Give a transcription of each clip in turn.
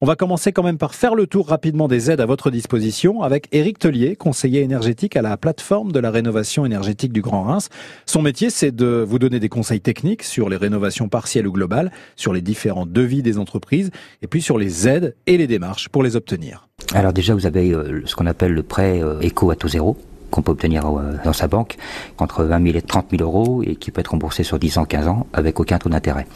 On va commencer quand même par faire le tour rapidement des aides à votre disposition avec Éric Tellier, conseiller énergétique à la plateforme de la rénovation énergétique du Grand Reims. Son métier, c'est de vous donner des conseils techniques sur les rénovations partielles ou globales, sur les différents devis des entreprises et puis sur les aides et les démarches pour les obtenir. Alors déjà, vous avez euh, ce qu'on appelle le prêt euh, éco à taux zéro qu'on peut obtenir euh, dans sa banque entre 20 000 et 30 000 euros et qui peut être remboursé sur 10 ans, 15 ans avec aucun taux d'intérêt.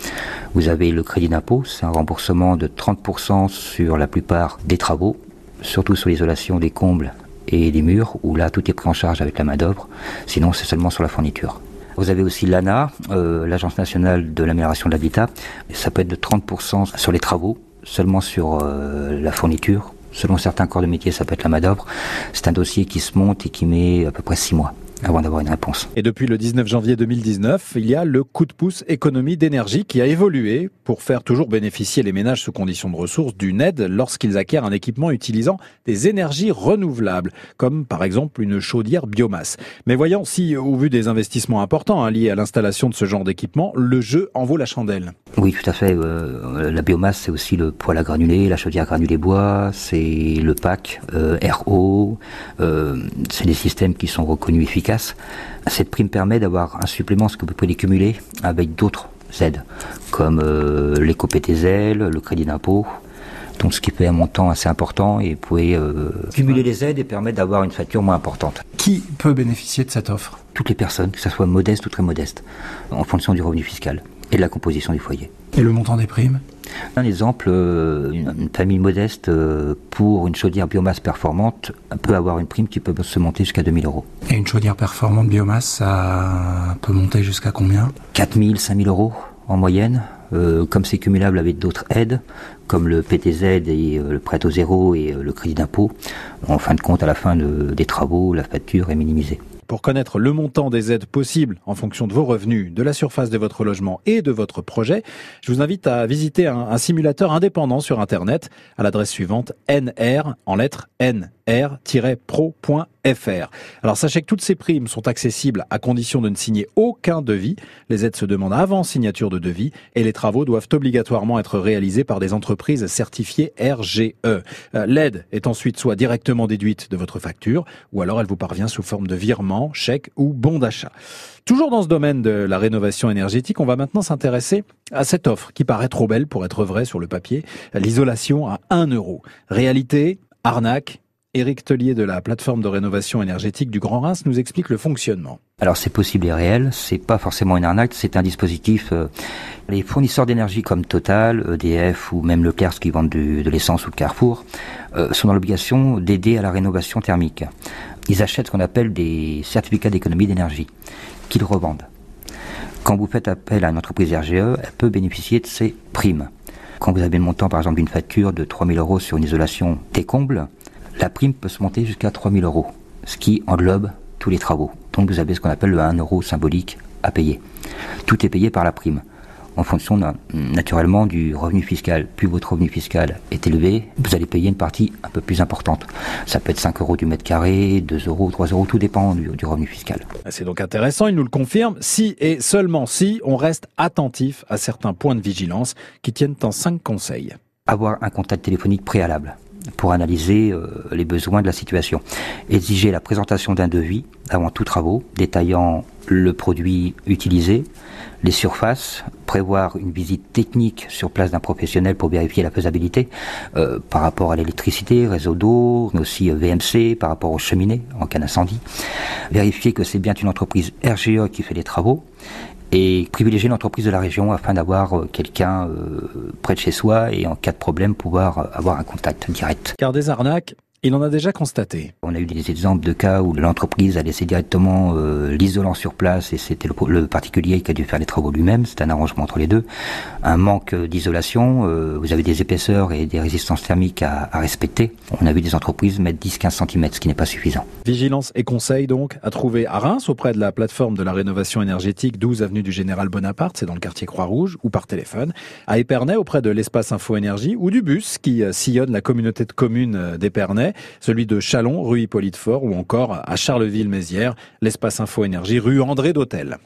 Vous avez le crédit d'impôt, c'est un remboursement de 30% sur la plupart des travaux, surtout sur l'isolation des combles et des murs, où là tout est pris en charge avec la main d'œuvre, sinon c'est seulement sur la fourniture. Vous avez aussi l'ANA, euh, l'Agence nationale de l'amélioration de l'habitat, ça peut être de 30% sur les travaux, seulement sur euh, la fourniture, Selon certains corps de métier, ça peut être la main C'est un dossier qui se monte et qui met à peu près six mois avant d'avoir une réponse. Et depuis le 19 janvier 2019, il y a le coup de pouce économie d'énergie qui a évolué pour faire toujours bénéficier les ménages sous conditions de ressources d'une aide lorsqu'ils acquièrent un équipement utilisant des énergies renouvelables, comme par exemple une chaudière biomasse. Mais voyons si, au vu des investissements importants hein, liés à l'installation de ce genre d'équipement, le jeu en vaut la chandelle. Oui, tout à fait. Euh, la biomasse, c'est aussi le poêle à granulés, la chaudière granulée bois, c'est le pack euh, RO, euh, c'est des systèmes qui sont reconnus efficaces cette prime permet d'avoir un supplément, ce que vous pouvez cumuler avec d'autres aides, comme euh, l'éco-PTZ, le crédit d'impôt, donc ce qui fait un montant assez important et vous pouvez euh, cumuler les aides et permettre d'avoir une facture moins importante. Qui peut bénéficier de cette offre? Toutes les personnes, que ce soit modeste ou très modeste, en fonction du revenu fiscal et de la composition du foyer. Et le montant des primes? Un exemple, euh, une famille modeste euh, pour une chaudière biomasse performante peut avoir une prime qui peut se monter jusqu'à 2000 euros. Et une chaudière performante biomasse, ça peut monter jusqu'à combien? 4000, 5000 euros en moyenne. Euh, comme c'est cumulable avec d'autres aides, comme le PTZ et le prêt au zéro et le crédit d'impôt, en fin de compte, à la fin des travaux, la facture est minimisée. Pour connaître le montant des aides possibles en fonction de vos revenus, de la surface de votre logement et de votre projet, je vous invite à visiter un, simulateur indépendant sur Internet à l'adresse suivante nr en lettres n r-pro.fr. Alors sachez que toutes ces primes sont accessibles à condition de ne signer aucun devis. Les aides se demandent avant signature de devis et les travaux doivent obligatoirement être réalisés par des entreprises certifiées RGE. Euh, l'aide est ensuite soit directement déduite de votre facture ou alors elle vous parvient sous forme de virement, chèque ou bon d'achat. Toujours dans ce domaine de la rénovation énergétique, on va maintenant s'intéresser à cette offre qui paraît trop belle pour être vraie sur le papier, l'isolation à 1 euro. Réalité, arnaque Éric Tellier de la plateforme de rénovation énergétique du Grand Reims nous explique le fonctionnement. Alors c'est possible et réel, c'est pas forcément une arnaque, c'est un dispositif. Euh, les fournisseurs d'énergie comme Total, EDF ou même Leclerc qui vendent de l'essence ou le Carrefour euh, sont dans l'obligation d'aider à la rénovation thermique. Ils achètent ce qu'on appelle des certificats d'économie d'énergie qu'ils revendent. Quand vous faites appel à une entreprise RGE, elle peut bénéficier de ces primes. Quand vous avez le montant par exemple d'une facture de 3000 euros sur une isolation des combles, la prime peut se monter jusqu'à 3000 euros, ce qui englobe tous les travaux. Donc vous avez ce qu'on appelle le 1 euro symbolique à payer. Tout est payé par la prime en fonction naturellement du revenu fiscal. Plus votre revenu fiscal est élevé, vous allez payer une partie un peu plus importante. Ça peut être 5 euros du mètre carré, 2 euros, 3 euros, tout dépend du, du revenu fiscal. C'est donc intéressant, il nous le confirme, si et seulement si on reste attentif à certains points de vigilance qui tiennent en 5 conseils. Avoir un contact téléphonique préalable pour analyser euh, les besoins de la situation. Exiger la présentation d'un devis avant tout travaux, détaillant le produit utilisé, les surfaces, prévoir une visite technique sur place d'un professionnel pour vérifier la faisabilité euh, par rapport à l'électricité, réseau d'eau, mais aussi euh, VMC, par rapport aux cheminées en cas d'incendie, vérifier que c'est bien une entreprise RGE qui fait les travaux, et privilégier l'entreprise de la région afin d'avoir euh, quelqu'un euh, près de chez soi et en cas de problème pouvoir avoir un contact direct. Car des arnaques, il en a déjà constaté. On a eu des exemples de cas où l'entreprise a laissé directement euh, l'isolant sur place et c'était le, particulier qui a dû faire les travaux lui-même. C'est un arrangement entre les deux. Un manque d'isolation, euh, vous avez des épaisseurs et des résistances thermiques à, à respecter. On a vu des entreprises mettre 10-15 cm, ce qui n'est pas suffisant. Vigilance et conseils donc à trouver à Reims auprès de la plateforme de la rénovation énergétique 12 avenue du Général Bonaparte, c'est dans le quartier Croix-Rouge, ou par téléphone. À Épernay auprès de l'espace Info Énergie ou du bus qui euh, sillonne la communauté de communes d'Épernay celui de Chalon, rue Hippolyte Fort, ou encore à Charleville-Mézières, l'espace Info Énergie, rue André d'Hôtel.